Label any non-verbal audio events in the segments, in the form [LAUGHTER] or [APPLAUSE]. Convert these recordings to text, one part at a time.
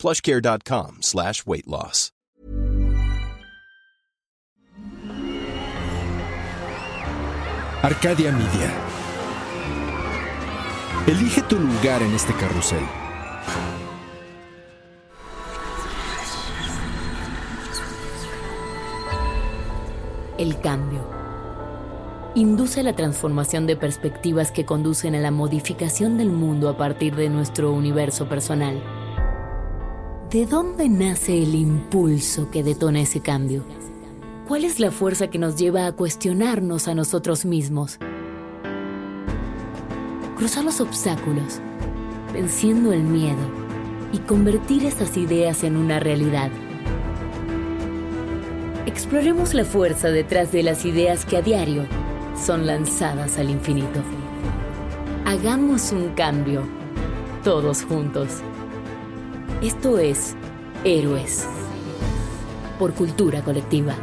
plushcare.com slash weight loss. Arcadia Media. Elige tu lugar en este carrusel. El cambio. Induce la transformación de perspectivas que conducen a la modificación del mundo a partir de nuestro universo personal. ¿De dónde nace el impulso que detona ese cambio? ¿Cuál es la fuerza que nos lleva a cuestionarnos a nosotros mismos? Cruzar los obstáculos, venciendo el miedo y convertir esas ideas en una realidad. Exploremos la fuerza detrás de las ideas que a diario son lanzadas al infinito. Hagamos un cambio, todos juntos. Esto es Héroes, por cultura colectiva.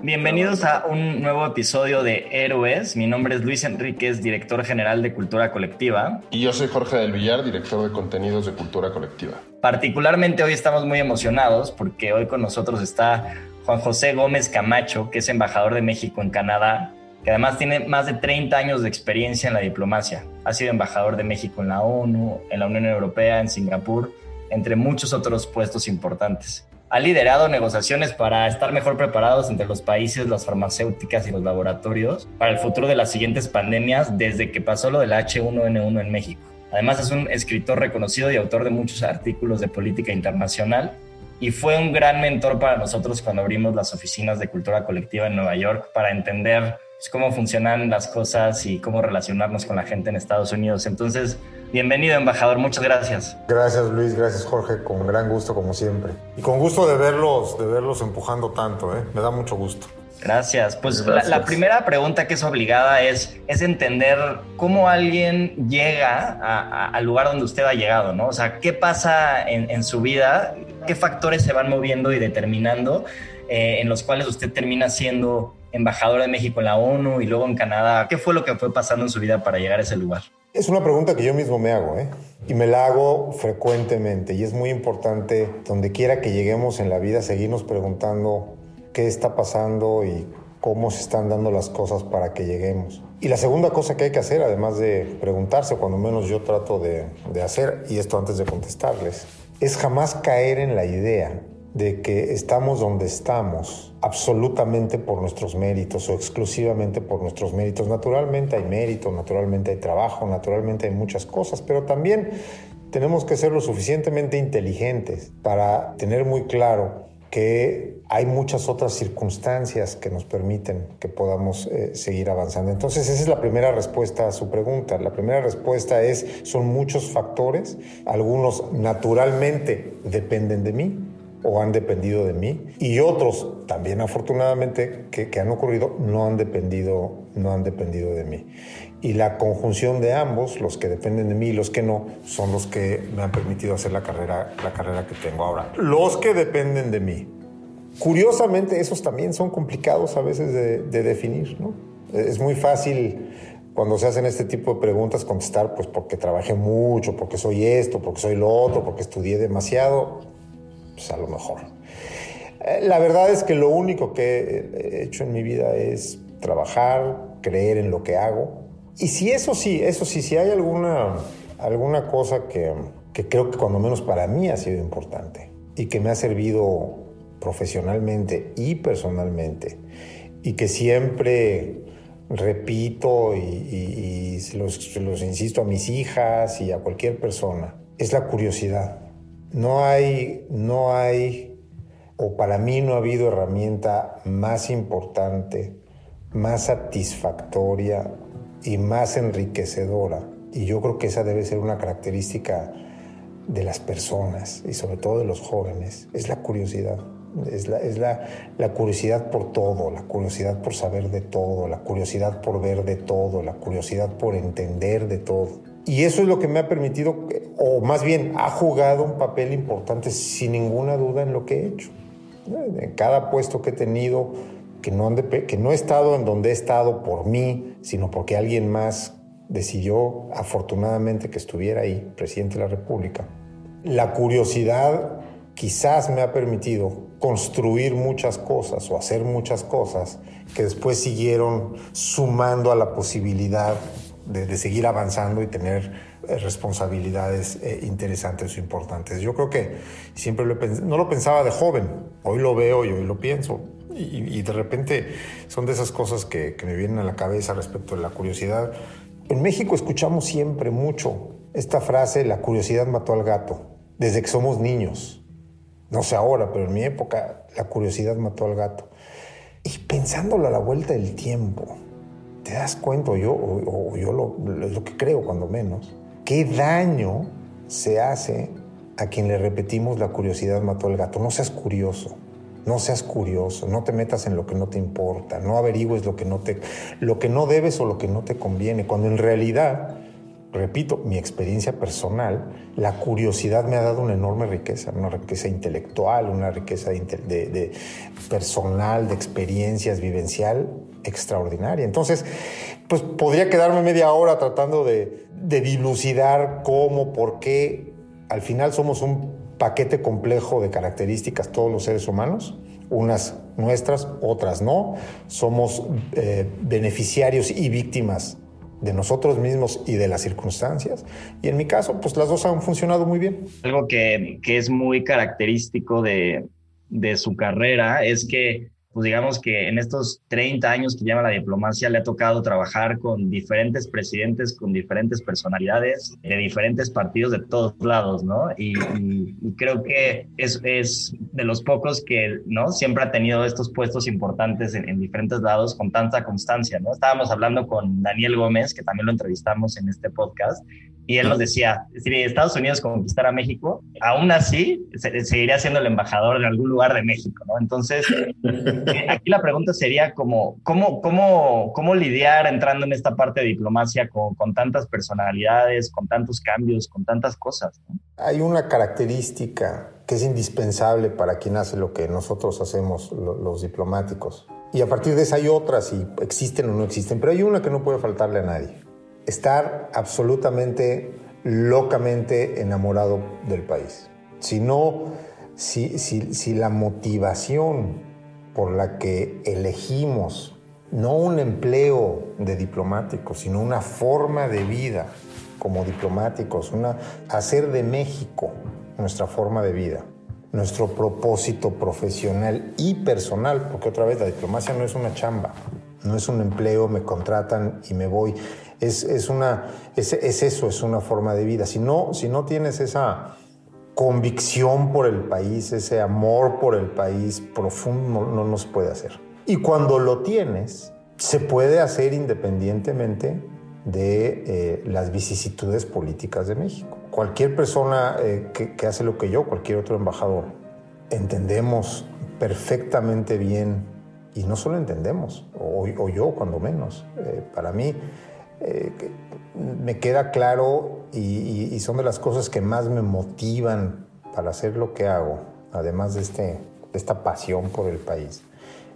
Bienvenidos a un nuevo episodio de Héroes. Mi nombre es Luis Enríquez, director general de Cultura Colectiva. Y yo soy Jorge del Villar, director de contenidos de Cultura Colectiva. Particularmente hoy estamos muy emocionados porque hoy con nosotros está Juan José Gómez Camacho, que es embajador de México en Canadá, que además tiene más de 30 años de experiencia en la diplomacia. Ha sido embajador de México en la ONU, en la Unión Europea, en Singapur, entre muchos otros puestos importantes ha liderado negociaciones para estar mejor preparados entre los países, las farmacéuticas y los laboratorios para el futuro de las siguientes pandemias desde que pasó lo del H1N1 en México. Además es un escritor reconocido y autor de muchos artículos de política internacional y fue un gran mentor para nosotros cuando abrimos las oficinas de cultura colectiva en Nueva York para entender pues, cómo funcionan las cosas y cómo relacionarnos con la gente en Estados Unidos. Entonces, bienvenido, embajador. Muchas gracias. Gracias, Luis. Gracias, Jorge. Con gran gusto, como siempre. Y con gusto de verlos, de verlos empujando tanto. ¿eh? Me da mucho gusto. Gracias. Pues La, primera pregunta que es obligada es, es entender cómo alguien llega al lugar donde usted ha llegado, ¿no? O sea, ¿qué pasa en, su vida? ¿Qué factores se van moviendo y determinando eh, en los cuales usted termina siendo embajador de México en la ONU y luego en Canadá. ¿Qué fue lo que fue pasando en su vida para llegar a ese lugar? Es una pregunta que yo mismo me hago, ¿eh? Y me la hago frecuentemente y es muy importante, donde quiera que lleguemos en la vida, seguirnos preguntando qué está pasando y cómo se están dando las cosas para que lleguemos. Y la segunda cosa que hay que hacer, además de preguntarse, cuando menos yo trato de, de hacer, y esto antes de contestarles, es jamás caer en la idea de que estamos donde estamos absolutamente por nuestros méritos o exclusivamente por nuestros méritos. Naturalmente hay mérito, naturalmente hay trabajo, naturalmente hay muchas cosas, pero también tenemos que ser lo suficientemente inteligentes para tener muy claro que hay muchas otras circunstancias que nos permiten que podamos eh, seguir avanzando. Entonces, esa es la primera respuesta a su pregunta. La primera respuesta es, son muchos factores, algunos naturalmente dependen de mí, o han dependido de mí y otros también afortunadamente que, que, han ocurrido no han dependido no han dependido de mí y la conjunción de ambos los que dependen de mí y los que no son los que me han permitido hacer la carrera la carrera que tengo ahora los que dependen de mí curiosamente esos también son complicados a veces de, de definir no es muy fácil cuando se hacen este tipo de preguntas contestar pues porque trabajé mucho porque soy esto porque soy lo otro porque estudié demasiado pues, a lo mejor. Eh, la verdad es que lo único que he hecho en mi vida es trabajar, creer en lo que hago. Y si eso sí, eso sí, si hay alguna, alguna cosa que, que creo que cuando menos para mí ha sido importante y que me ha servido profesionalmente y personalmente y que siempre repito y, los, los, insisto a mis hijas y a cualquier persona, es la curiosidad. No hay, no hay, o para mí no ha habido herramienta más importante, más satisfactoria, y más enriquecedora, y yo creo que esa debe ser una característica de las personas y sobre todo de los jóvenes, es la curiosidad. Es, la, es la, la, curiosidad por todo, la curiosidad por saber de todo, la curiosidad por ver de todo, la curiosidad por entender de todo. Y eso es lo que me ha permitido, o más bien ha jugado un papel importante sin ninguna duda en lo que he hecho. En cada puesto que he tenido, que no, que no he estado en donde he estado por mí, sino porque alguien más decidió afortunadamente que estuviera ahí, presidente de la República. La curiosidad quizás me ha permitido construir muchas cosas o hacer muchas cosas que después siguieron sumando a la posibilidad de, seguir avanzando y tener eh, responsabilidades eh, interesantes o importantes. Yo creo que siempre no lo pensaba de joven, hoy lo veo y hoy lo pienso. Y, de repente son de esas cosas que, me vienen a la cabeza respecto de la curiosidad. En México escuchamos siempre mucho esta frase, la curiosidad mató al gato, desde que somos niños. No sé ahora, pero en mi época la curiosidad mató al gato. Y pensándolo a la vuelta del tiempo, te das cuenta, yo, o, yo lo, lo que creo cuando menos, qué daño se hace a quien le repetimos la curiosidad mató al gato. No seas curioso, no seas curioso, no te metas en lo que no te importa, no averigües lo que no, te, lo que no debes o lo que no te conviene, cuando en realidad repito, mi experiencia personal, la curiosidad me ha dado una enorme riqueza, una riqueza intelectual, una riqueza de, personal, de experiencias, vivencial extraordinaria. Entonces, pues podría quedarme media hora tratando de, de dilucidar cómo, por qué. Al final somos un paquete complejo de características todos los seres humanos, unas nuestras, otras no. Somos eh, beneficiarios y víctimas de nosotros mismos y de las circunstancias. Y en mi caso, pues las dos han funcionado muy bien. Algo que, que es muy característico de, de su carrera es que pues digamos que en estos 30 años que lleva la diplomacia le ha tocado trabajar con diferentes presidentes, con diferentes personalidades de diferentes partidos de todos lados, ¿no? Y, creo que es, es, de los pocos que, ¿no? Siempre ha tenido estos puestos importantes en, diferentes lados con tanta constancia, ¿no? Estábamos hablando con Daniel Gómez, que también lo entrevistamos en este podcast, y él nos decía, si Estados Unidos conquistara México, aún así seguiría siendo el embajador de algún lugar de México, ¿no? Entonces, aquí la pregunta sería como, ¿cómo, cómo, cómo lidiar entrando en esta parte de diplomacia con, con tantas personalidades, con tantos cambios, con tantas cosas? Hay una característica que es indispensable para quien hace lo que nosotros hacemos, los diplomáticos. Y a partir de esa hay otras, y existen o no existen, pero hay una que no puede faltarle a nadie estar absolutamente, locamente enamorado del país. Si no, si, si, la motivación por la que elegimos no un empleo de diplomático, sino una forma de vida como diplomáticos, una, hacer de México nuestra forma de vida, nuestro propósito profesional y personal, porque otra vez la diplomacia no es una chamba, no es un empleo, me contratan y me voy es, una, es, eso, es una forma de vida. Si no, si no tienes esa convicción por el país, ese amor por el país profundo, no, nos puede hacer. Y cuando lo tienes, se puede hacer independientemente de eh, las vicisitudes políticas de México. Cualquier persona eh, que, hace lo que yo, cualquier otro embajador, entendemos perfectamente bien, y no solo entendemos, o, yo cuando menos, eh, para mí eh, me queda claro y, son de las cosas que más me motivan para hacer lo que hago, además de, este, de esta pasión por el país,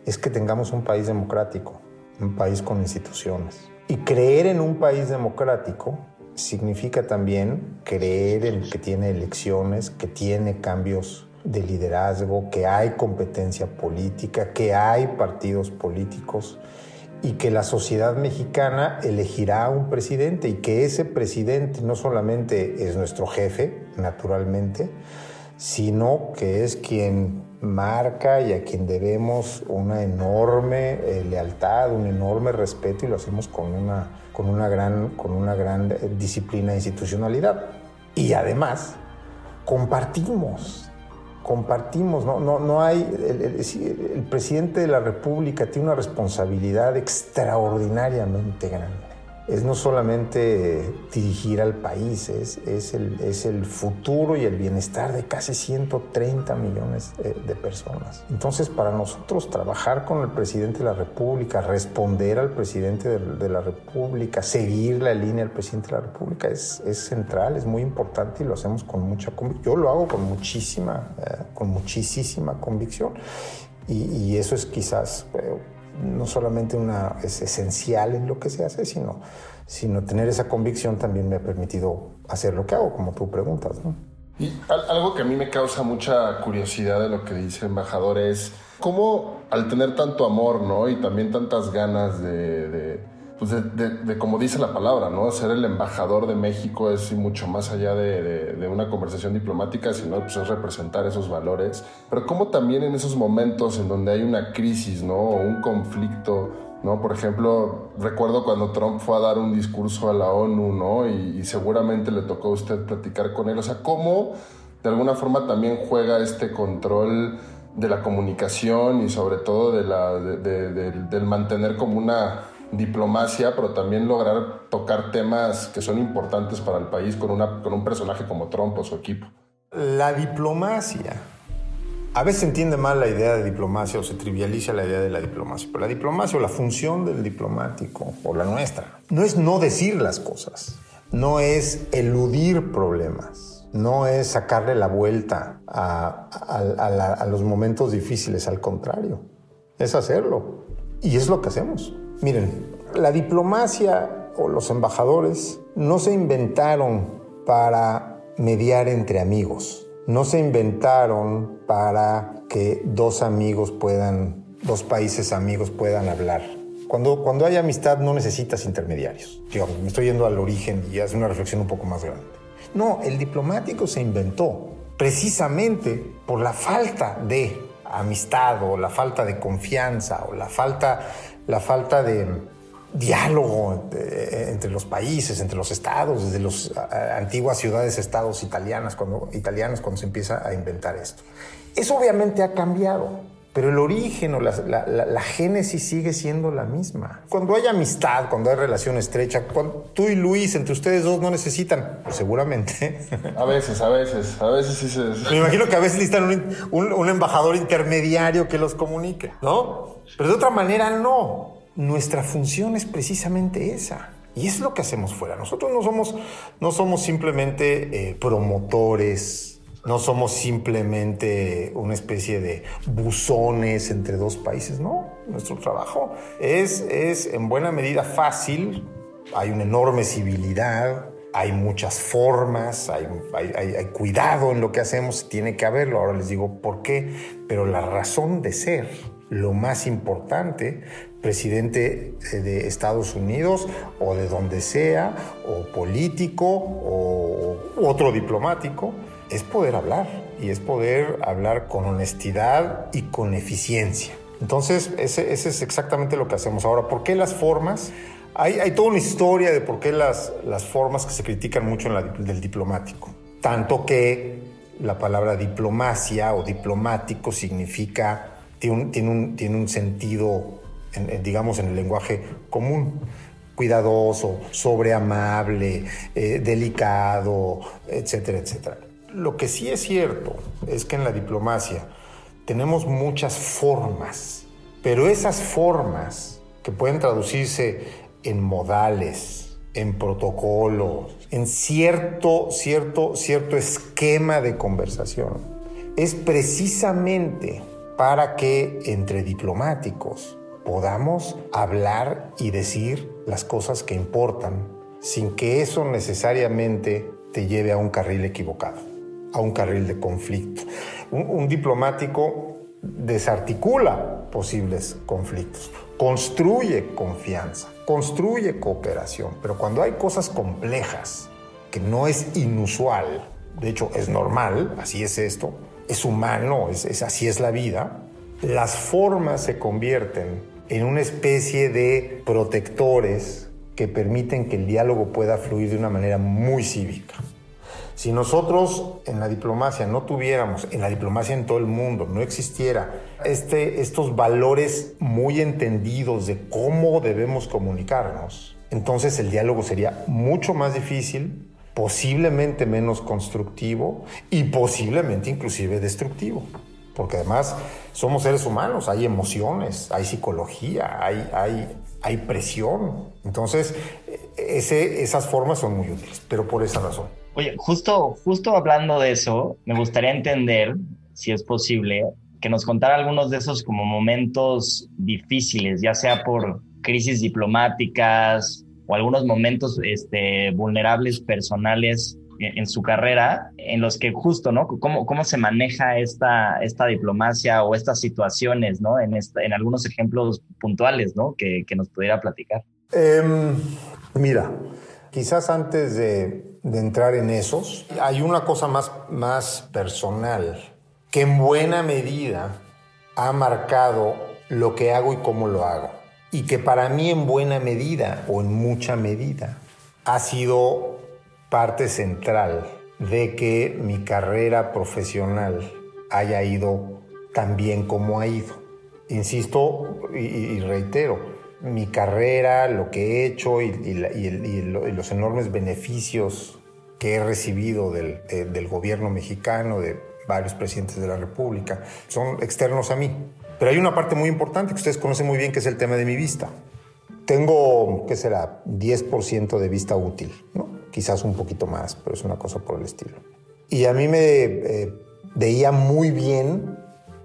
es que tengamos un país democrático, un país con instituciones. Y creer en un país democrático significa también creer en que tiene elecciones, que tiene cambios de liderazgo, que hay competencia política, que hay partidos políticos y que la sociedad mexicana elegirá un presidente y que ese presidente no solamente es nuestro jefe, naturalmente, sino que es quien marca y a quien debemos una enorme eh, lealtad, un enorme respeto y lo hacemos con una, con una, gran, con una gran disciplina e institucionalidad. Y además, compartimos compartimos, no, no, no hay, el, presidente de la República tiene una responsabilidad extraordinariamente grande, es no solamente dirigir al país, es, es, el, es el futuro y el bienestar de casi 130 millones eh, de personas. Entonces, para nosotros trabajar con el presidente de la República, responder al presidente de, la República, seguir la línea del presidente de la República es, es central, es muy importante y lo hacemos con mucha. Yo lo hago con muchísima, eh, con muchísima convicción. Y, y, eso es quizás eh, no solamente una, es esencial en lo que se hace, sino, sino tener esa convicción también me ha permitido hacer lo que hago, como tú preguntas. Y algo que a mí me causa mucha curiosidad de lo que dice el embajador es cómo al tener tanto amor ¿no? y también tantas ganas de pues de, como dice la palabra, ¿no? Ser el embajador de México es mucho más allá de, una conversación diplomática, sino pues es representar esos valores. Pero como también en esos momentos en donde hay una crisis, ¿no? O un conflicto, ¿no? Por ejemplo, recuerdo cuando Trump fue a dar un discurso a la ONU, ¿no? Y, seguramente le tocó a usted platicar con él. O sea, ¿cómo de alguna forma también juega este control de la comunicación y sobre todo de del mantener como una diplomacia, pero también lograr tocar temas que son importantes para el país con, una, con un personaje como Trump o su equipo. La diplomacia. A veces se entiende mal la idea de diplomacia o se trivializa la idea de la diplomacia, pero la diplomacia o la función del diplomático, o la nuestra, no es no decir las cosas, no es eludir problemas, no es sacarle la vuelta a, a, a, la, a los momentos difíciles, al contrario, es hacerlo. Y es lo que hacemos. Miren, la diplomacia o los embajadores no se inventaron para mediar entre amigos, no se inventaron para que dos amigos puedan, dos países amigos puedan hablar. Cuando, cuando hay amistad no necesitas intermediarios. Yo me estoy yendo al origen y hace una reflexión un poco más grande. No, el diplomático se inventó precisamente por la falta de amistad o la falta de confianza o la falta la falta de diálogo entre los países, entre los estados, desde las antiguas ciudades-estados italianas, italianos cuando se empieza a inventar esto. Eso obviamente ha cambiado, pero el origen o la, la, la, la, génesis sigue siendo la misma. Cuando hay amistad, cuando hay relación estrecha, cuando tú y Luis, entre ustedes dos, no necesitan, pues seguramente. A veces, a veces, a veces sí se... Me imagino que a veces necesitan un, un, un embajador intermediario que los comunique, ¿no? Pero de otra manera no. Nuestra función es precisamente esa. Y es lo que hacemos fuera. Nosotros no somos, no somos simplemente eh, promotores, no somos simplemente una especie de buzones entre dos países, no. Nuestro trabajo es, es en buena medida fácil, hay una enorme civilidad, hay muchas formas, hay, hay, cuidado en lo que hacemos, tiene que haberlo. Ahora les digo por qué, pero la razón de ser, lo más importante, presidente de Estados Unidos o de donde sea, o político o otro diplomático, es poder hablar y es poder hablar con honestidad y con eficiencia. Entonces, ese, es exactamente lo que hacemos. Ahora, ¿por qué las formas? Hay, toda una historia de por qué las, las formas que se critican mucho en la, del diplomático. Tanto que la palabra diplomacia o diplomático significa, tiene un, tiene un, tiene un sentido, en, en, digamos, en el lenguaje común. Cuidadoso, sobreamable, eh, delicado, etcétera, etcétera. Lo que sí es cierto es que en la diplomacia tenemos muchas formas, pero esas formas que pueden traducirse en modales, en protocolos, en cierto, cierto, cierto esquema de conversación, es precisamente para que entre diplomáticos podamos hablar y decir las cosas que importan sin que eso necesariamente te lleve a un carril equivocado, a un carril de conflicto. Un, diplomático desarticula posibles conflictos, construye confianza, construye cooperación, pero cuando hay cosas complejas, que no es inusual, de hecho es normal, así es esto, es humano, es, así es la vida, las formas se convierten en una especie de protectores que permiten que el diálogo pueda fluir de una manera muy cívica. Si nosotros en la diplomacia no tuviéramos, en la diplomacia en todo el mundo, no existiera este, estos valores muy entendidos de cómo debemos comunicarnos, entonces el diálogo sería mucho más difícil, posiblemente menos constructivo y posiblemente inclusive destructivo. Porque además somos seres humanos, hay emociones, hay psicología, hay, hay, hay presión. Entonces, ese, esas formas son muy útiles, pero por esa razón. Oye, justo, justo hablando de eso, me gustaría entender, si es posible, que nos contara algunos de esos como momentos difíciles, ya sea por crisis diplomáticas o algunos momentos este, vulnerables personales en, su carrera, en los que justo, ¿no? ¿Cómo, cómo se maneja esta, esta diplomacia o estas situaciones, ¿no? En, en algunos ejemplos puntuales, ¿no? Que, que nos pudiera platicar. Em, mira, quizás antes de, entrar en esos, hay una cosa más, más personal que en buena medida ha marcado lo que hago y cómo lo hago. Y que para mí en buena medida o en mucha medida ha sido parte central de que mi carrera profesional haya ido tan bien como ha ido. Insisto y, reitero, mi carrera, lo que he hecho y, los enormes beneficios que he recibido del, del gobierno mexicano, de varios presidentes de la República, son externos a mí. Pero hay una parte muy importante que ustedes conocen muy bien, que es el tema de mi vista. Tengo, ¿qué será? 10% de vista útil, ¿no? quizás un poquito más, pero es una cosa por el estilo. Y a mí me eh, veía muy bien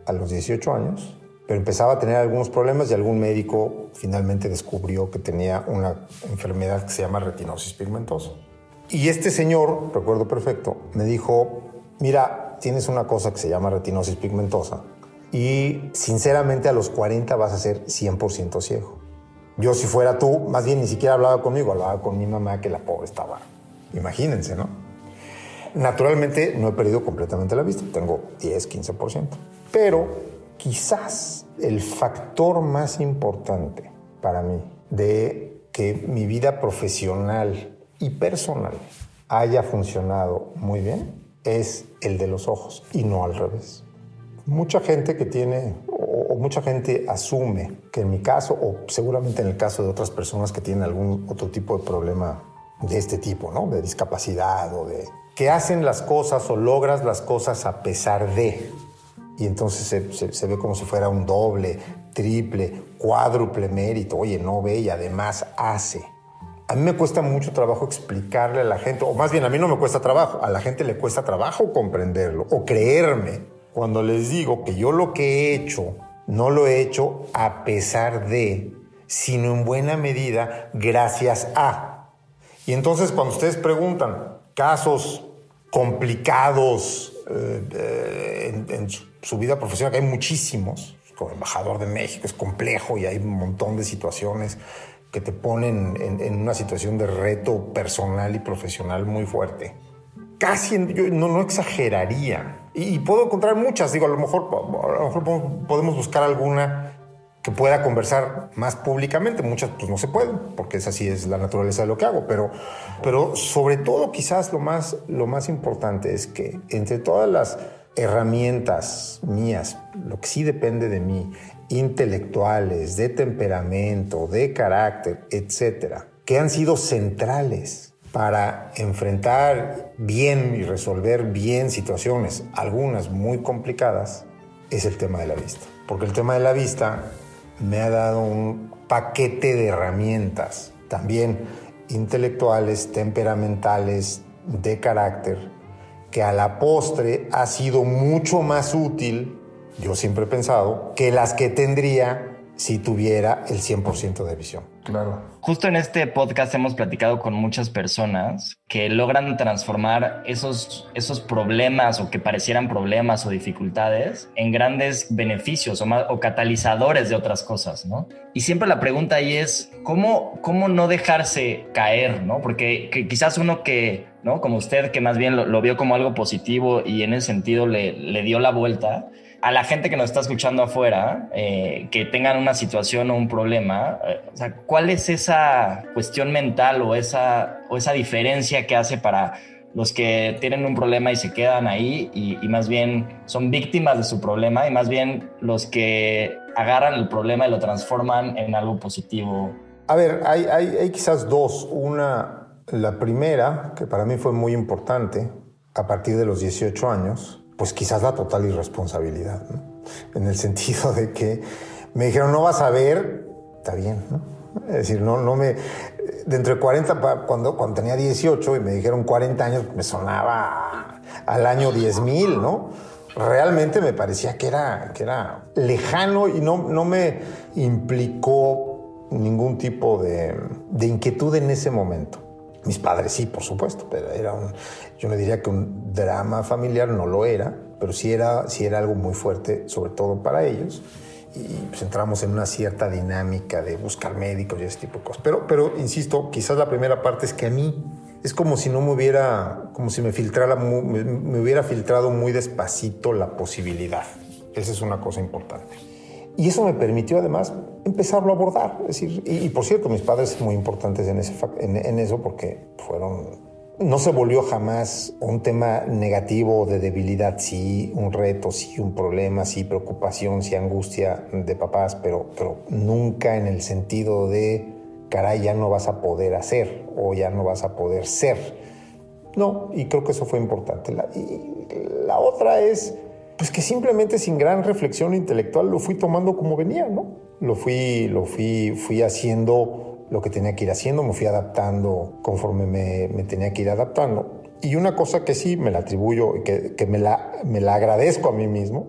a los 18 años, pero empezaba a tener algunos problemas y algún médico finalmente descubrió que tenía una enfermedad que se llama retinosis pigmentosa. Y este señor, recuerdo perfecto, me dijo, mira, tienes una cosa que se llama retinosis pigmentosa y sinceramente a los 40 vas a ser 100% ciego. Yo si fuera tú, más bien ni siquiera hablaba conmigo, hablaba con mi mamá que la pobre estaba Imagínense, ¿no? Naturalmente no he perdido completamente la vista, tengo 10, 15%. Pero quizás el factor más importante para mí de que mi vida profesional y personal haya funcionado muy bien es el de los ojos y no al revés. Mucha gente que tiene o, mucha gente asume que en mi caso o seguramente en el caso de otras personas que tienen algún otro tipo de problema de este tipo, ¿no? De discapacidad o de... que hacen las cosas o logras las cosas a pesar de. Y entonces se, ve como si fuera un doble, triple, cuádruple mérito. Oye, no ve y además hace. A mí me cuesta mucho trabajo explicarle a la gente, o más bien a mí no me cuesta trabajo, a la gente le cuesta trabajo comprenderlo o creerme cuando les digo que yo lo que he hecho no lo he hecho a pesar de, sino en buena medida gracias a. Y entonces cuando ustedes preguntan casos complicados eh, en, su, vida profesional, que hay muchísimos, como embajador de México es complejo y hay un montón de situaciones que te ponen en, una situación de reto personal y profesional muy fuerte. Casi, yo no, no exageraría. Y, puedo encontrar muchas, digo, a lo mejor, a lo mejor podemos buscar alguna que pueda conversar más públicamente. Muchas pues no se pueden, porque esa sí es la naturaleza de lo que hago, pero, pero sobre todo quizás lo más, lo más importante es que entre todas las herramientas mías, lo que sí depende de mí, intelectuales, de temperamento, de carácter, etcétera, que han sido centrales para enfrentar bien y resolver bien situaciones, algunas muy complicadas, es el tema de la vista. Porque el tema de la vista me ha dado un paquete de herramientas, también intelectuales, temperamentales, de carácter, que a la postre ha sido mucho más útil, yo siempre he pensado, que las que tendría si tuviera el 100% de visión. Claro. Justo en este podcast hemos platicado con muchas personas que logran transformar esos, esos problemas o que parecieran problemas o dificultades en grandes beneficios o, o catalizadores de otras cosas, ¿no? Y siempre la pregunta ahí es, ¿cómo, cómo no dejarse caer, ¿no? Porque quizás uno que, ¿no? Como usted, que más bien lo, lo, vio como algo positivo y en ese sentido le, le dio la vuelta, a la gente que nos está escuchando afuera, eh, que tengan una situación o un problema, eh, ¿cuál es esa cuestión mental o esa, o esa diferencia que hace para los que tienen un problema y se quedan ahí y, más bien son víctimas de su problema y más bien los que agarran el problema y lo transforman en algo positivo A ver, hay, hay quizás dos. Una, la primera, que para mí fue muy importante, a partir de los 18 años, pues quizás la total irresponsabilidad, en el sentido de que me dijeron, no vas a ver, está bien, ¿no? Es decir, no, no me... Dentro de 40, cuando, cuando tenía 18 y me dijeron 40 años, me sonaba al año 10 mil, ¿no? Realmente me parecía que era, que era lejano y no, no me implicó ningún tipo de inquietud en ese momento. Mis padres sí, por supuesto, pero era un, yo no diría que un drama familiar, no lo era, pero sí era, sí era algo muy fuerte, sobre todo para ellos. Y pues entramos en una cierta dinámica de buscar médicos y ese tipo de cosas. Pero, pero insisto, quizás la primera parte es que a mí es como si no me hubiera, como si me filtrara, me, me hubiera filtrado muy despacito la posibilidad. Esa es una cosa importante. Y eso me permitió además empezarlo a abordar. Es decir, y, y por cierto, mis padres muy importantes en, ese, en, en, eso porque fueron... No se volvió jamás un tema negativo de debilidad, sí, un reto, sí, un problema, sí, preocupación, sí, angustia de papás, pero, pero nunca en el sentido de, caray, ya no vas a poder hacer o ya no vas a poder ser. No, y creo que eso fue importante. La, y la otra es pues que simplemente sin gran reflexión intelectual lo fui tomando como venía, ¿no? Lo fui, lo fui, fui haciendo lo que tenía que ir haciendo, me fui adaptando conforme me, me tenía que ir adaptando. Y una cosa que sí me la atribuyo y que, que, me, la, me la agradezco a mí mismo,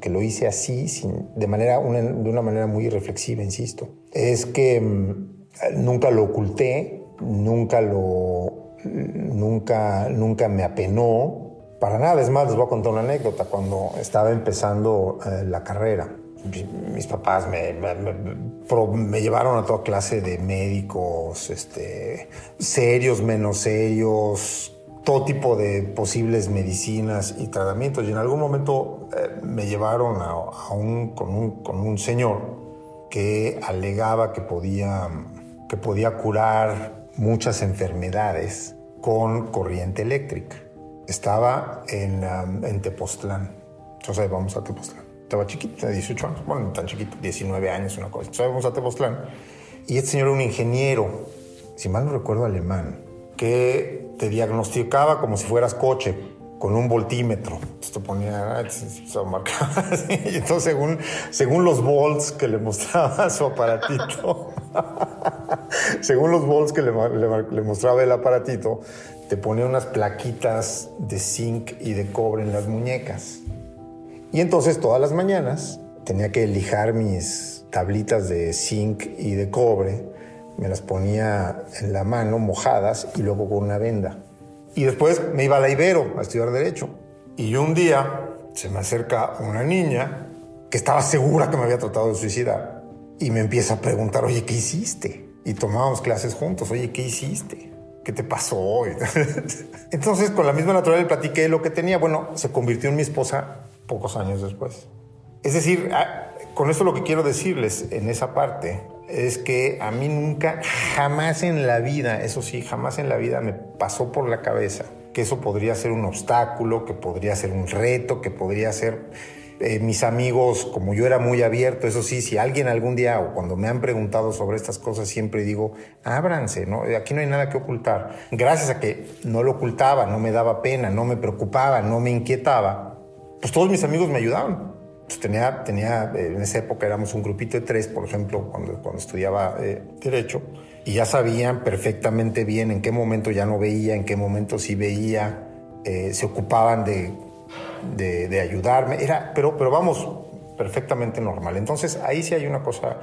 que lo hice así, sin, de, manera, una, de una manera muy reflexiva, insisto, es que mmm, nunca lo oculté, nunca lo, nunca, nunca me apenó, para nada, es más, les voy a contar una anécdota. Cuando estaba empezando eh, la carrera, mis papás me, llevaron a toda clase de médicos, este, serios, menos serios, todo tipo de posibles medicinas y tratamientos. Y en algún momento eh, me llevaron a, un, con, un, con un señor que alegaba que podía, que podía curar muchas enfermedades con corriente eléctrica estaba en, um, en Tepoztlán. Entonces vamos a Tepoztlán. Estaba chiquito, tenía 18 años, bueno, tan chiquito, 19 años, una cosa. Vamos a Tepoztlán. Y este señor era un ingeniero, si mal no recuerdo, alemán, que te diagnosticaba como si fueras coche, con un voltímetro. Entonces te ponía, se marcaba así. [LAUGHS] Y entonces, según, según los volts que le mostraba su aparatito, [LAUGHS] según los volts que le, le, le mostraba el aparatito, te ponía unas plaquitas de zinc y de cobre en las muñecas. Y entonces todas las mañanas tenía que lijar mis tablitas de zinc y de cobre, me las ponía en la mano mojadas y luego con una venda. Y después me iba a la Ibero a estudiar Derecho. Y un día se me acerca una niña que estaba segura que me había tratado de suicidar y me empieza a preguntar, oye, ¿qué hiciste? Y tomábamos clases juntos, oye, ¿qué hiciste? ¿qué te pasó hoy? [LAUGHS] Entonces, con la misma naturaleza le platiqué lo que tenía. Bueno, se convirtió en mi esposa pocos años después. Es decir, con esto lo que quiero decirles en esa parte es que a mí nunca, jamás en la vida, eso sí, jamás en la vida me pasó por la cabeza que eso podría ser un obstáculo, que podría ser un reto, que podría ser eh, mis amigos, como yo era muy abierto, eso sí, si alguien algún día o cuando me han preguntado sobre estas cosas, siempre digo, ábranse, ¿no? Aquí no hay nada que ocultar. Gracias a que no lo ocultaba, no me daba pena, no me preocupaba, no me inquietaba, pues todos mis amigos me ayudaban. Pues tenía, tenía, eh, en esa época éramos un grupito de tres, por ejemplo, cuando, cuando estudiaba eh, Derecho, y ya sabían perfectamente bien en qué momento ya no veía, en qué momento sí veía, eh, se ocupaban de de, de ayudarme, era, pero, pero vamos, perfectamente normal. Entonces ahí sí hay una cosa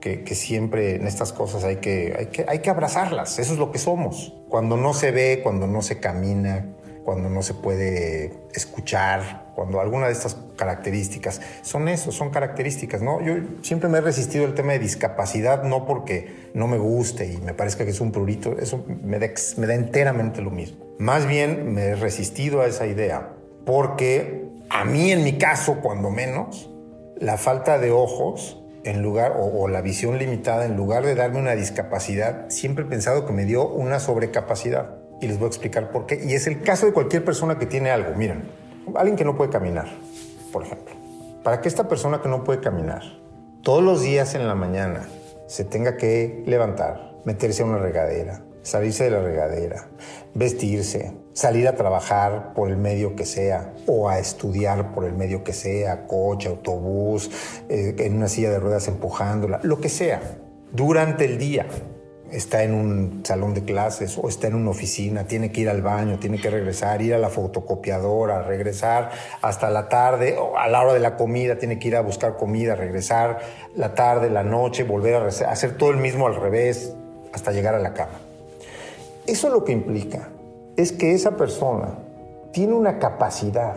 que, que, siempre en estas cosas hay que, hay, que, hay que abrazarlas, eso es lo que somos. Cuando no se ve, cuando no se camina, cuando no se puede escuchar, cuando alguna de estas características son eso, son características, ¿no? Yo siempre me he resistido al tema de discapacidad, no porque no me guste y me parezca que es un prurito, eso me da, me da enteramente lo mismo. Más bien me he resistido a esa idea porque a mí en mi caso, cuando menos, la falta de ojos en lugar o, o, la visión limitada en lugar de darme una discapacidad, siempre he pensado que me dio una sobrecapacidad y les voy a explicar por qué. Y es el caso de cualquier persona que tiene algo. Miren, alguien que no puede caminar, por ejemplo. Para que esta persona que no puede caminar todos los días en la mañana se tenga que levantar, meterse a una regadera, salirse de la regadera, vestirse, salir a trabajar por el medio que sea o a estudiar por el medio que sea, coche, autobús, eh, en una silla de ruedas empujándola, lo que sea, durante el día. Está en un salón de clases o está en una oficina, tiene que ir al baño, tiene que regresar, ir a la fotocopiadora, regresar hasta la tarde, o a la hora de la comida, tiene que ir a buscar comida, regresar la tarde, la noche, volver a hacer todo el mismo al revés hasta llegar a la cama. Eso lo que implica es que esa persona tiene una capacidad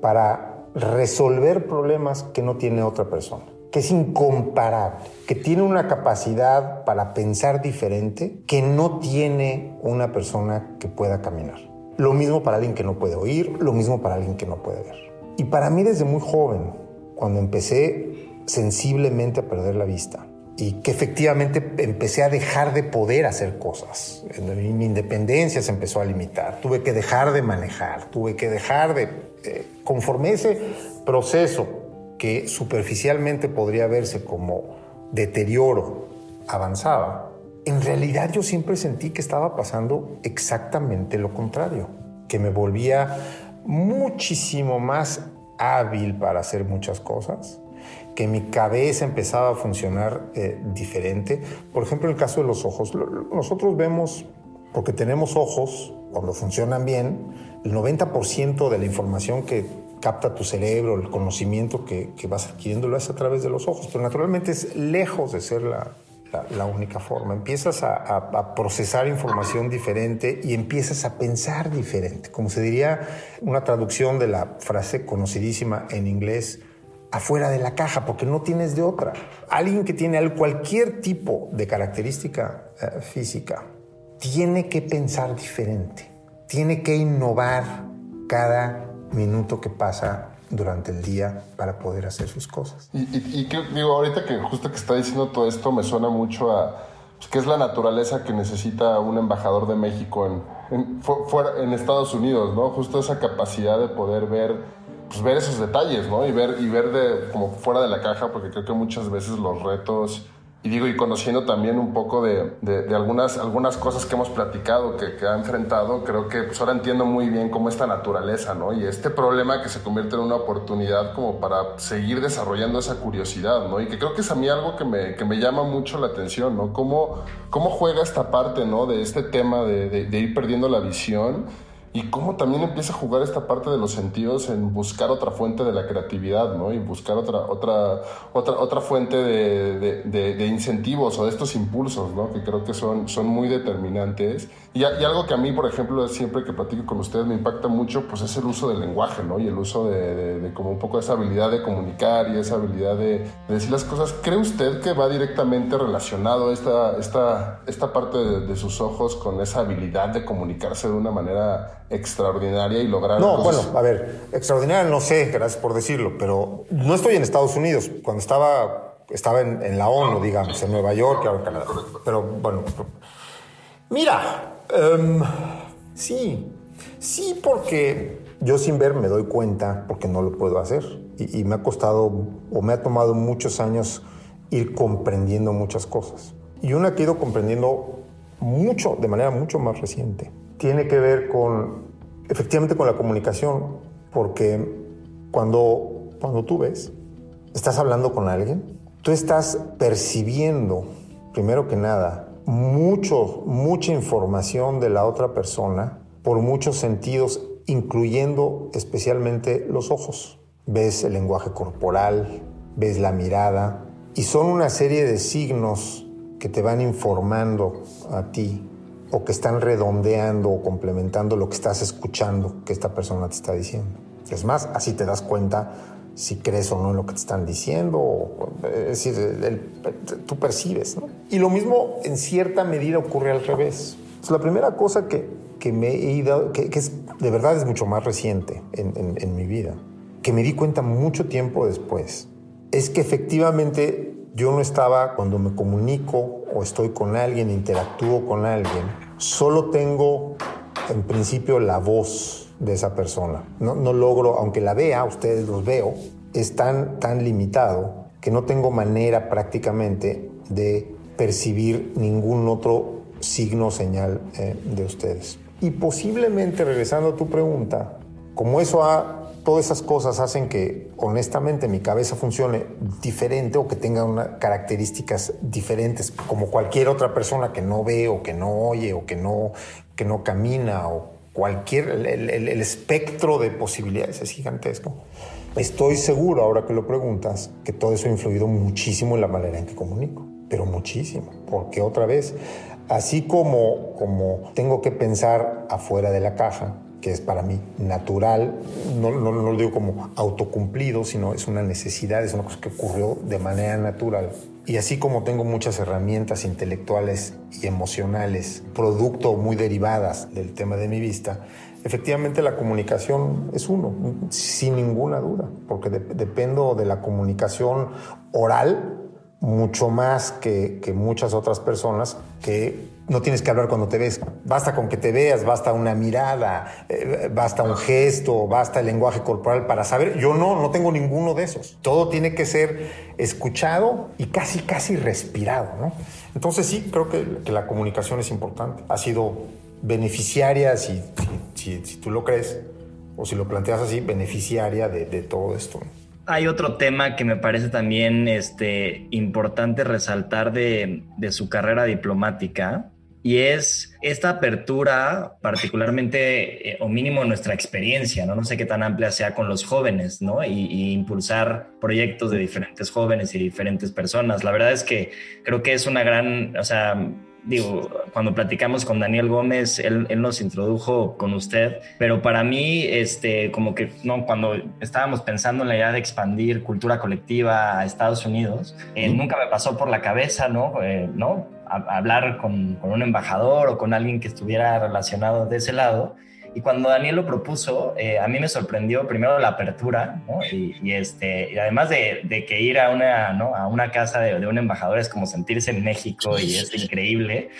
para resolver problemas que no tiene otra persona, que es incomparable, que tiene una capacidad para pensar diferente que no tiene una persona que pueda caminar. Lo mismo para alguien que no puede oír, lo mismo para alguien que no puede ver. Y para mí desde muy joven, cuando empecé sensiblemente a perder la vista, y que efectivamente empecé a dejar de poder hacer cosas. Mi independencia se empezó a limitar, tuve que dejar de manejar, tuve que dejar de... Eh, conforme ese proceso que superficialmente podría verse como deterioro avanzaba, en realidad yo siempre sentí que estaba pasando exactamente lo contrario, que me volvía muchísimo más hábil para hacer muchas cosas, que mi cabeza empezaba a funcionar eh, diferente. Por ejemplo, el caso de los ojos, nosotros vemos, porque tenemos ojos, cuando funcionan bien, el 90% de la información que capta tu cerebro, el conocimiento que, vas adquiriendo lo a través de los ojos, pero naturalmente es lejos de ser la, única forma. Empiezas a, a, procesar información diferente y empiezas a pensar diferente. Como se diría una traducción de la frase conocidísima en inglés, afuera de la caja, porque no tienes de otra. Alguien que tiene cualquier tipo de característica eh, física tiene que pensar diferente, tiene que innovar cada minuto que pasa durante el día para poder hacer sus cosas. Y, y, digo, ahorita que justo que está diciendo todo esto me suena mucho a pues, que es la naturaleza que necesita un embajador de México en, en Estados Unidos, ¿no? Justo esa capacidad de poder ver pues, ver esos detalles, ¿no? Y ver, y ver de, como fuera de la caja, porque creo que muchas veces los retos, y digo, y conociendo también un poco de, de, algunas, algunas cosas que hemos platicado, que, ha enfrentado, creo que pues ahora entiendo muy bien cómo esta naturaleza, ¿no? Y este problema que se convierte en una oportunidad como para seguir desarrollando esa curiosidad, ¿no? Y que creo que es a mí algo que me, que me llama mucho la atención, ¿no? Cómo, cómo juega esta parte, ¿no? De este tema de ir perdiendo la visión y cómo también empieza a jugar esta parte de los sentidos en buscar otra fuente de la creatividad, ¿no? Y buscar otra, otra, otra, otra fuente de, de, de, incentivos o de estos impulsos, ¿no? Que creo que son, son muy determinantes. Y, y, algo que a mí, por ejemplo, siempre que platico con ustedes me impacta mucho, pues es el uso del lenguaje, ¿no? Y el uso de, como un poco esa habilidad de comunicar y esa habilidad de, decir las cosas. ¿Cree usted que va directamente relacionado esta, esta, esta parte de sus ojos con esa habilidad de comunicarse de una manera extraordinaria y lograr. No, bueno, a ver, extraordinaria no sé, gracias por decirlo, pero no estoy en Estados Unidos. Cuando estaba, estaba en, la ONU, digamos, en Nueva York, ahora en Canadá. Pero bueno, mira, em, sí, sí, porque yo sin ver me doy cuenta porque no lo puedo hacer. Y, y me ha costado o me ha tomado muchos años ir comprendiendo muchas cosas. Y una que he ido comprendiendo mucho, de manera mucho más reciente, tiene que ver con, efectivamente, con la comunicación, porque cuando, cuando tú ves, estás hablando con alguien, tú estás percibiendo, primero que nada, mucho, mucha información de la otra persona por muchos sentidos, incluyendo especialmente los ojos. Ves el lenguaje corporal, ves la mirada, y son una serie de signos que te van informando a ti o que están redondeando o complementando lo que estás escuchando que esta persona te está diciendo. Es más, así te das cuenta si crees o no en lo que te están diciendo, es decir, tú percibes. ¿no? Y lo mismo en cierta medida ocurre al revés. Es la primera cosa que, que me he ido, que, es, de verdad es mucho más reciente en, en mi vida, que me di cuenta mucho tiempo después, es que efectivamente yo no estaba, cuando me comunico o estoy con alguien, interactúo con alguien, solo tengo en principio la voz de esa persona. No, no logro, aunque la vea, ustedes los veo, es tan, tan limitado que no tengo manera prácticamente de percibir ningún otro signo o señal eh, de ustedes. Y posiblemente, regresando a tu pregunta, como eso ha todas esas cosas hacen que honestamente mi cabeza funcione diferente o que tenga unas características diferentes, como cualquier otra persona que no ve o que no oye o que no, que no camina o cualquier, el, el espectro de posibilidades es gigantesco. Estoy seguro, ahora que lo preguntas, que todo eso ha influido muchísimo en la manera en que comunico, pero muchísimo, porque otra vez, así como, como tengo que pensar afuera de la caja, que es para mí natural, no, no, no, lo digo como autocumplido, sino es una necesidad, es una cosa que ocurrió de manera natural. Y así como tengo muchas herramientas intelectuales y emocionales, producto muy derivadas del tema de mi vista, efectivamente la comunicación es uno, sin ninguna duda, porque de, dependo de la comunicación oral mucho más que muchas otras personas que no tienes que hablar cuando te ves. Basta con que te veas, basta una mirada, eh, basta un gesto, basta el lenguaje corporal para saber. Yo no, no tengo ninguno de esos. Todo tiene que ser escuchado y casi, casi respirado. ¿no? Entonces sí, creo que, que, la comunicación es importante. Ha sido beneficiaria, si, si, tú lo crees, o si lo planteas así, beneficiaria de, de todo esto. Hay otro tema que me parece también este, importante resaltar de, de su carrera diplomática, y es esta apertura, particularmente, eh, o mínimo nuestra experiencia, ¿no? No sé qué tan amplia sea con los jóvenes, ¿no? Y, y, impulsar proyectos de diferentes jóvenes y diferentes personas. La verdad es que creo que es una gran, o sea, digo, cuando platicamos con Daniel Gómez, él, él, nos introdujo con usted, pero para mí, este, como que, no, cuando estábamos pensando en la idea de expandir cultura colectiva a Estados Unidos, eh, nunca me pasó por la cabeza, ¿no? Eh, ¿no? Hablar con, con, un embajador o con alguien que estuviera relacionado de ese lado. Y cuando Daniel lo propuso, eh, a mí me sorprendió primero la apertura, ¿no? y, y, este, y además de, de, que ir a una, ¿no? a una casa de, de, un embajador es como sentirse en México y es increíble.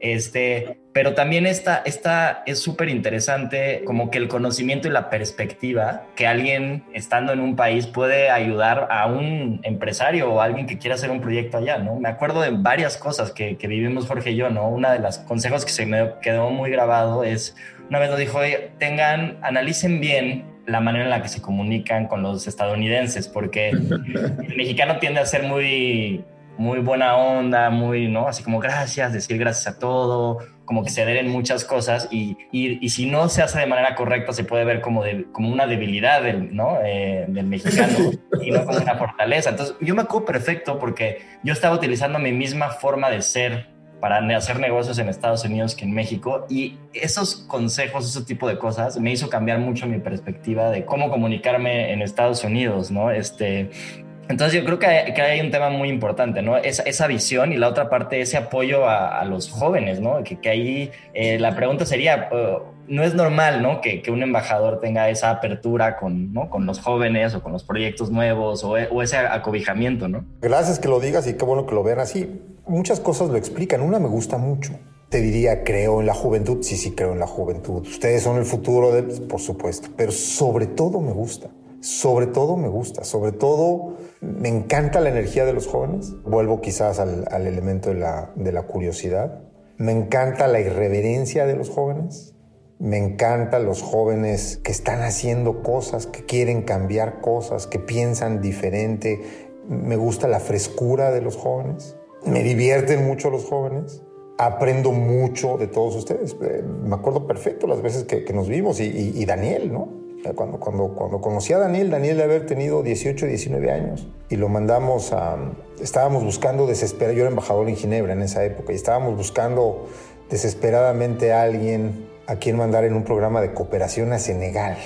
Este, pero también esta, esta es súper interesante, como que el conocimiento y la perspectiva que alguien estando en un país puede ayudar a un empresario o a alguien que quiera hacer un proyecto allá, ¿no? Me acuerdo de varias cosas que, que vivimos Jorge y yo, ¿no? Una de los consejos que se me quedó muy grabado es, una vez nos dijo, tengan, analicen bien la manera en la que se comunican con los estadounidenses, porque [LAUGHS] el mexicano tiende a ser muy muy buena onda, muy, ¿no? Así como gracias, decir gracias a todo, como que ceder en muchas cosas y, y, y, si no se hace de manera correcta se puede ver como, de, como una debilidad del, ¿no? Eh, del mexicano [LAUGHS] y no como una fortaleza. Entonces yo me acuerdo perfecto porque yo estaba utilizando mi misma forma de ser para hacer negocios en Estados Unidos que en México y esos consejos, ese tipo de cosas me hizo cambiar mucho mi perspectiva de cómo comunicarme en Estados Unidos, ¿no? Este, entonces yo creo que hay, que hay, un tema muy importante, ¿no? Esa, esa visión y la otra parte, ese apoyo a, los jóvenes, ¿no? Que, que ahí eh, la pregunta sería, uh, no es normal, ¿no? Que, que, un embajador tenga esa apertura con, ¿no? con los jóvenes o con los proyectos nuevos o, o, ese acobijamiento, ¿no? Gracias que lo digas y qué bueno que lo vean así. Muchas cosas lo explican. Una me gusta mucho. Te diría, creo en la juventud. Sí, sí, creo en la juventud. Ustedes son el futuro, de, por supuesto. Pero sobre todo me gusta. Sobre todo me gusta. Sobre todo me encanta la energía de los jóvenes. Vuelvo quizás al, al elemento de la, de la, curiosidad. Me encanta la irreverencia de los jóvenes. Me encantan los jóvenes que están haciendo cosas, que quieren cambiar cosas, que piensan diferente. Me gusta la frescura de los jóvenes. Me divierten mucho los jóvenes. Aprendo mucho de todos ustedes. Me acuerdo perfecto las veces que, nos vimos y Daniel, ¿no? Cuando, cuando, cuando conocí a Daniel, Daniel de haber tenido 18, 19 años y lo mandamos a... Estábamos buscando desesperadamente, yo era embajador en Ginebra en esa época y estábamos buscando desesperadamente a alguien a quien mandar en un programa de cooperación a Senegal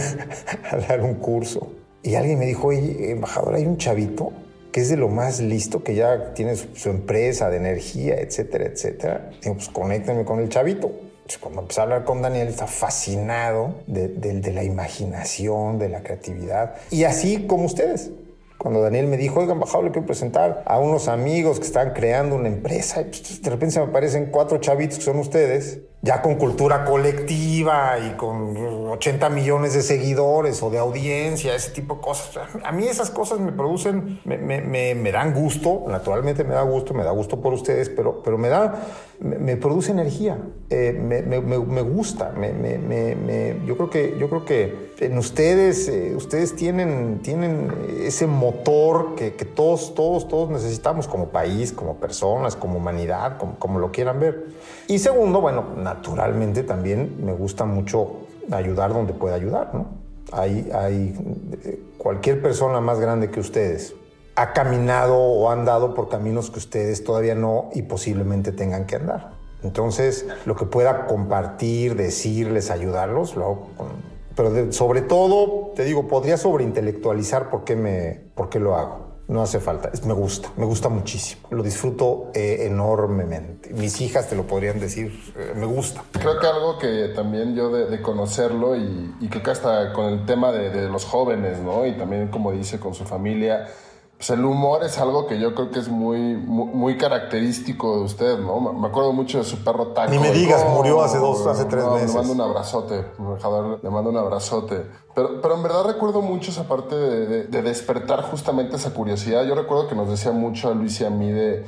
[LAUGHS] a dar un curso. Y alguien me dijo, oye, embajador, hay un chavito que es de lo más listo, que ya tiene su, su empresa de energía, etcétera, etcétera. Digo, pues conéctenme con el chavito cuando empecé a hablar con Daniel, está fascinado de, de, de, la imaginación, de la creatividad. Y así como ustedes. Cuando Daniel me dijo, oigan, embajador, le quiero presentar a unos amigos que están creando una empresa, y pues, de repente se me aparecen cuatro chavitos que son ustedes. Ya con cultura colectiva y con 80 millones de seguidores o de audiencia, ese tipo de cosas. A mí esas cosas me producen, me, me, me, dan gusto, naturalmente me da gusto, me da gusto por ustedes, pero, pero me da, me, produce energía, eh, me, gusta, yo, creo que, yo creo que en ustedes, eh, ustedes tienen, tienen ese motor que, que, todos, todos, todos necesitamos como país, como personas, como humanidad, como, como lo quieran ver. Y segundo, bueno, naturalmente también me gusta mucho ayudar donde pueda ayudar, ¿no? Hay, hay cualquier persona más grande que ustedes ha caminado o ha andado por caminos que ustedes todavía no y posiblemente tengan que andar. Entonces, lo que pueda compartir, decirles, ayudarlos, lo hago pero sobre todo, te digo, podría sobreintelectualizar por qué, me, por qué lo hago no hace falta. Me gusta, me gusta muchísimo. Lo disfruto eh, enormemente. Mis hijas te lo podrían decir, eh, me gusta. Creo que algo que también yo de, conocerlo y, creo que hasta con el tema de, de, los jóvenes, ¿no? Y también como dice con su familia, pues el humor es algo que yo creo que es muy, muy, característico de usted, ¿no? Me acuerdo mucho de su perro Taco. Ni me digas, murió hace dos, hace tres meses. Le mando un abrazote, le mando un abrazote. Pero, pero en verdad recuerdo mucho esa parte de, de, despertar justamente esa curiosidad. Yo recuerdo que nos decía mucho a Luis y a mí de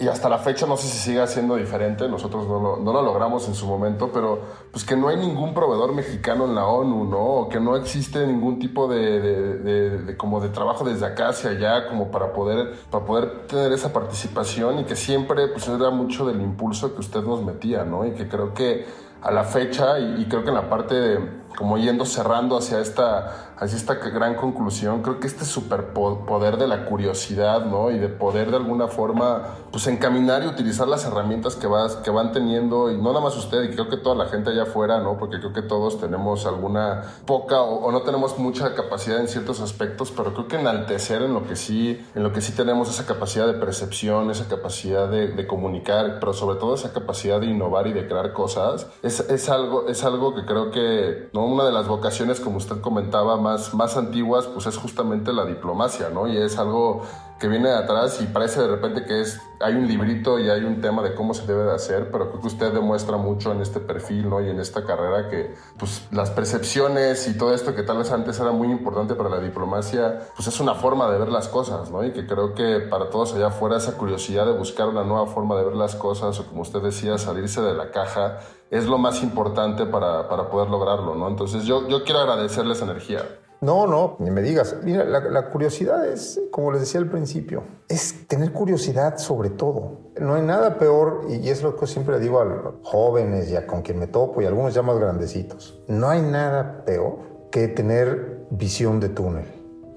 y, hasta la fecha no sé si siga siendo diferente, nosotros no lo, no lo, logramos en su momento, pero pues que no hay ningún proveedor mexicano en la ONU, ¿no? O que no existe ningún tipo de, de, de, como de trabajo desde acá hacia allá como para poder, para poder tener esa participación y que siempre pues era mucho del impulso que usted nos metía, ¿no? Y que creo que a la fecha y, y creo que en la parte de como yendo cerrando hacia esta, hacia esta gran conclusión, creo que este superpoder de la curiosidad, ¿no? Y de poder de alguna forma, pues encaminar y utilizar las herramientas que, vas, que van teniendo, y no nada más usted, y creo que toda la gente allá afuera, ¿no? Porque creo que todos tenemos alguna poca o, no tenemos mucha capacidad en ciertos aspectos, pero creo que enaltecer en lo que sí, en lo que sí tenemos esa capacidad de percepción, esa capacidad de, comunicar, pero sobre todo esa capacidad de innovar y de crear cosas, es, es, algo, es algo que creo que, ¿no? Una de las vocaciones, como usted comentaba, más, más antiguas, pues es justamente la diplomacia, ¿no? Y es algo que viene de atrás y parece de repente que es, hay un librito y hay un tema de cómo se debe de hacer, pero creo que usted demuestra mucho en este perfil, ¿no? Y en esta carrera que, pues, las percepciones y todo esto que tal vez antes era muy importante para la diplomacia, pues es una forma de ver las cosas, ¿no? Y que creo que para todos allá afuera esa curiosidad de buscar una nueva forma de ver las cosas, o como usted decía, salirse de la caja, es lo más importante para, para poder lograrlo, ¿no? Entonces yo, yo quiero agradecerles energía. No, no, ni me digas. Mira, la, curiosidad es, como les decía al principio, es tener curiosidad sobre todo. No hay nada peor, y es lo que siempre digo a los jóvenes y a con quien me topo y algunos ya más grandecitos, no hay nada peor que tener visión de túnel,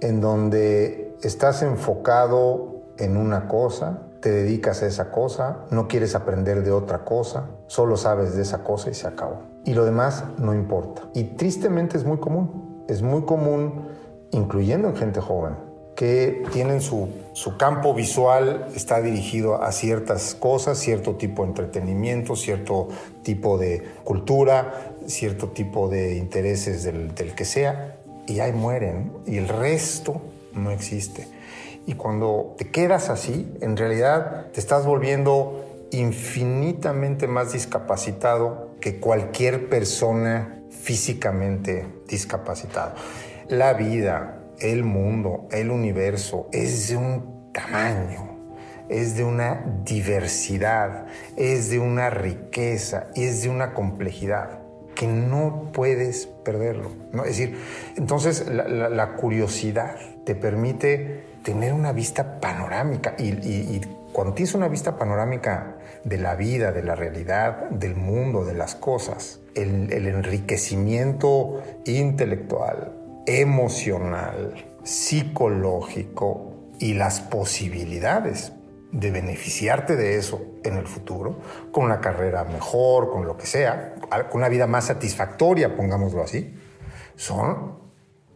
en donde estás enfocado en una cosa, te dedicas a esa cosa, no quieres aprender de otra cosa, solo sabes de esa cosa y se acabó. Y lo demás no importa. Y tristemente es muy común es muy común, incluyendo en gente joven, que tienen su, su, campo visual, está dirigido a ciertas cosas, cierto tipo de entretenimiento, cierto tipo de cultura, cierto tipo de intereses del, del que sea, y ahí mueren, y el resto no existe. Y cuando te quedas así, en realidad te estás volviendo infinitamente más discapacitado que cualquier persona físicamente discapacitado. La vida, el mundo, el universo es de un tamaño, es de una diversidad, es de una riqueza, es de una complejidad que no puedes perderlo. ¿no? Es decir, entonces la, curiosidad te permite tener una vista panorámica y, y cuando tienes una vista panorámica de la vida, de la realidad, del mundo, de las cosas, el, enriquecimiento intelectual, emocional, psicológico y las posibilidades de beneficiarte de eso en el futuro, con una carrera mejor, con lo que sea, con una vida más satisfactoria, pongámoslo así, son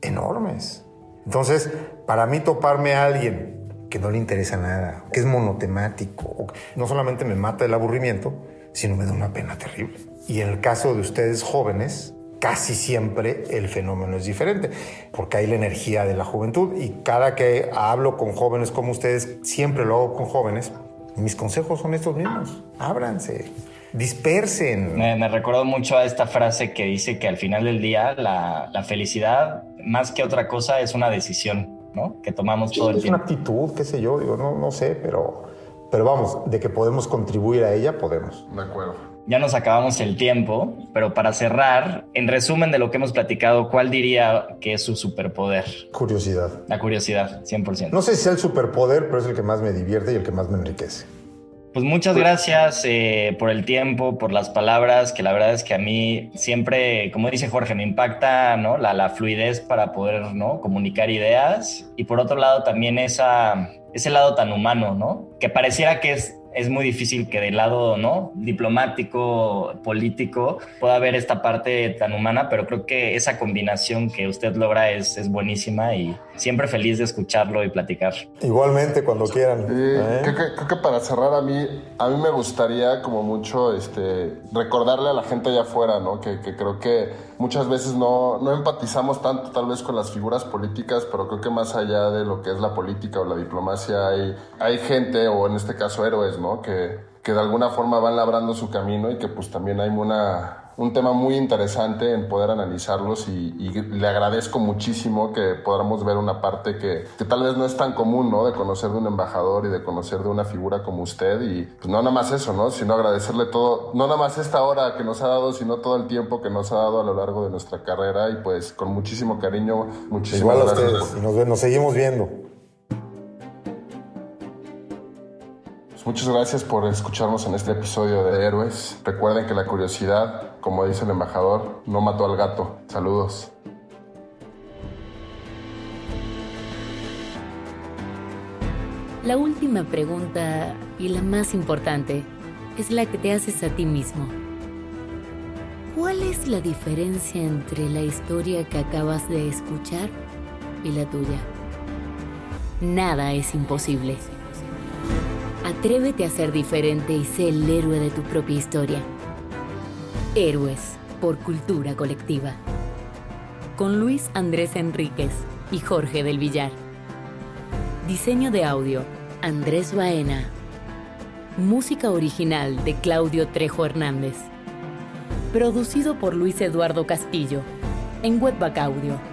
enormes. Entonces, para mí toparme a alguien que no le interesa nada, que es monotemático, no solamente me mata el aburrimiento, sino me da una pena terrible. Y en el caso de ustedes jóvenes, casi siempre el fenómeno es diferente, porque hay la energía de la juventud y cada que hablo con jóvenes como ustedes, siempre lo hago con jóvenes, mis consejos son estos mismos. Ábranse, dispersen. Me, me recuerdo mucho a esta frase que dice que al final del día la felicidad, más que otra cosa, es una decisión, ¿no? Que tomamos todo el es una tiempo. actitud, qué sé yo, digo, no, no sé, pero, pero vamos, de que podemos contribuir a ella, podemos. De acuerdo. Ya nos acabamos el tiempo, pero para cerrar, en resumen de lo que hemos platicado, ¿cuál diría que es su superpoder? Curiosidad. La curiosidad, 100%. No sé si sea el superpoder, pero es el que más me divierte y el que más me enriquece. Pues muchas gracias eh, por el tiempo, por las palabras, que la verdad es que a mí siempre, como dice Jorge, me impacta ¿no? la, la fluidez para poder ¿no? comunicar ideas y por otro lado también esa, ese lado tan humano, ¿no? que pareciera que es, es muy difícil que del lado ¿no? diplomático, político, pueda haber esta parte tan humana, pero creo que esa combinación que usted logra es, es buenísima y siempre feliz de escucharlo y platicar. Igualmente, cuando quieran. Sí, ¿eh? creo, que, creo que para cerrar a mí, a mí me gustaría como mucho este, recordarle a la gente allá afuera, ¿no? Que, que creo que muchas veces no, no empatizamos tanto tal vez con las figuras políticas, pero creo que más allá de lo que es la política o la diplomacia hay, hay gente, o en este caso héroes, ¿no? Que, que de alguna forma van labrando su camino y que pues también hay una un tema muy interesante en poder analizarlos y, y, le agradezco muchísimo que podamos ver una parte que, que, tal vez no es tan común, ¿no? De conocer de un embajador y de conocer de una figura como usted y pues no nada más eso, ¿no? Sino agradecerle todo, no nada más esta hora que nos ha dado, sino todo el tiempo que nos ha dado a lo largo de nuestra carrera y pues con muchísimo cariño, muchísimas Igual a gracias. ustedes, nos, nos seguimos viendo. Muchas gracias por escucharnos en este episodio de Héroes. Recuerden que la curiosidad, como dice el embajador, no mató al gato. Saludos. La última pregunta y la más importante es la que te haces a ti mismo. ¿Cuál es la diferencia entre la historia que acabas de escuchar y la tuya? Nada es imposible. Atrévete a ser diferente y sé el héroe de tu propia historia. Héroes por cultura colectiva. Con Luis Andrés Enríquez y Jorge del Villar. Diseño de audio, Andrés Baena. Música original de Claudio Trejo Hernández. Producido por Luis Eduardo Castillo en Webback Audio.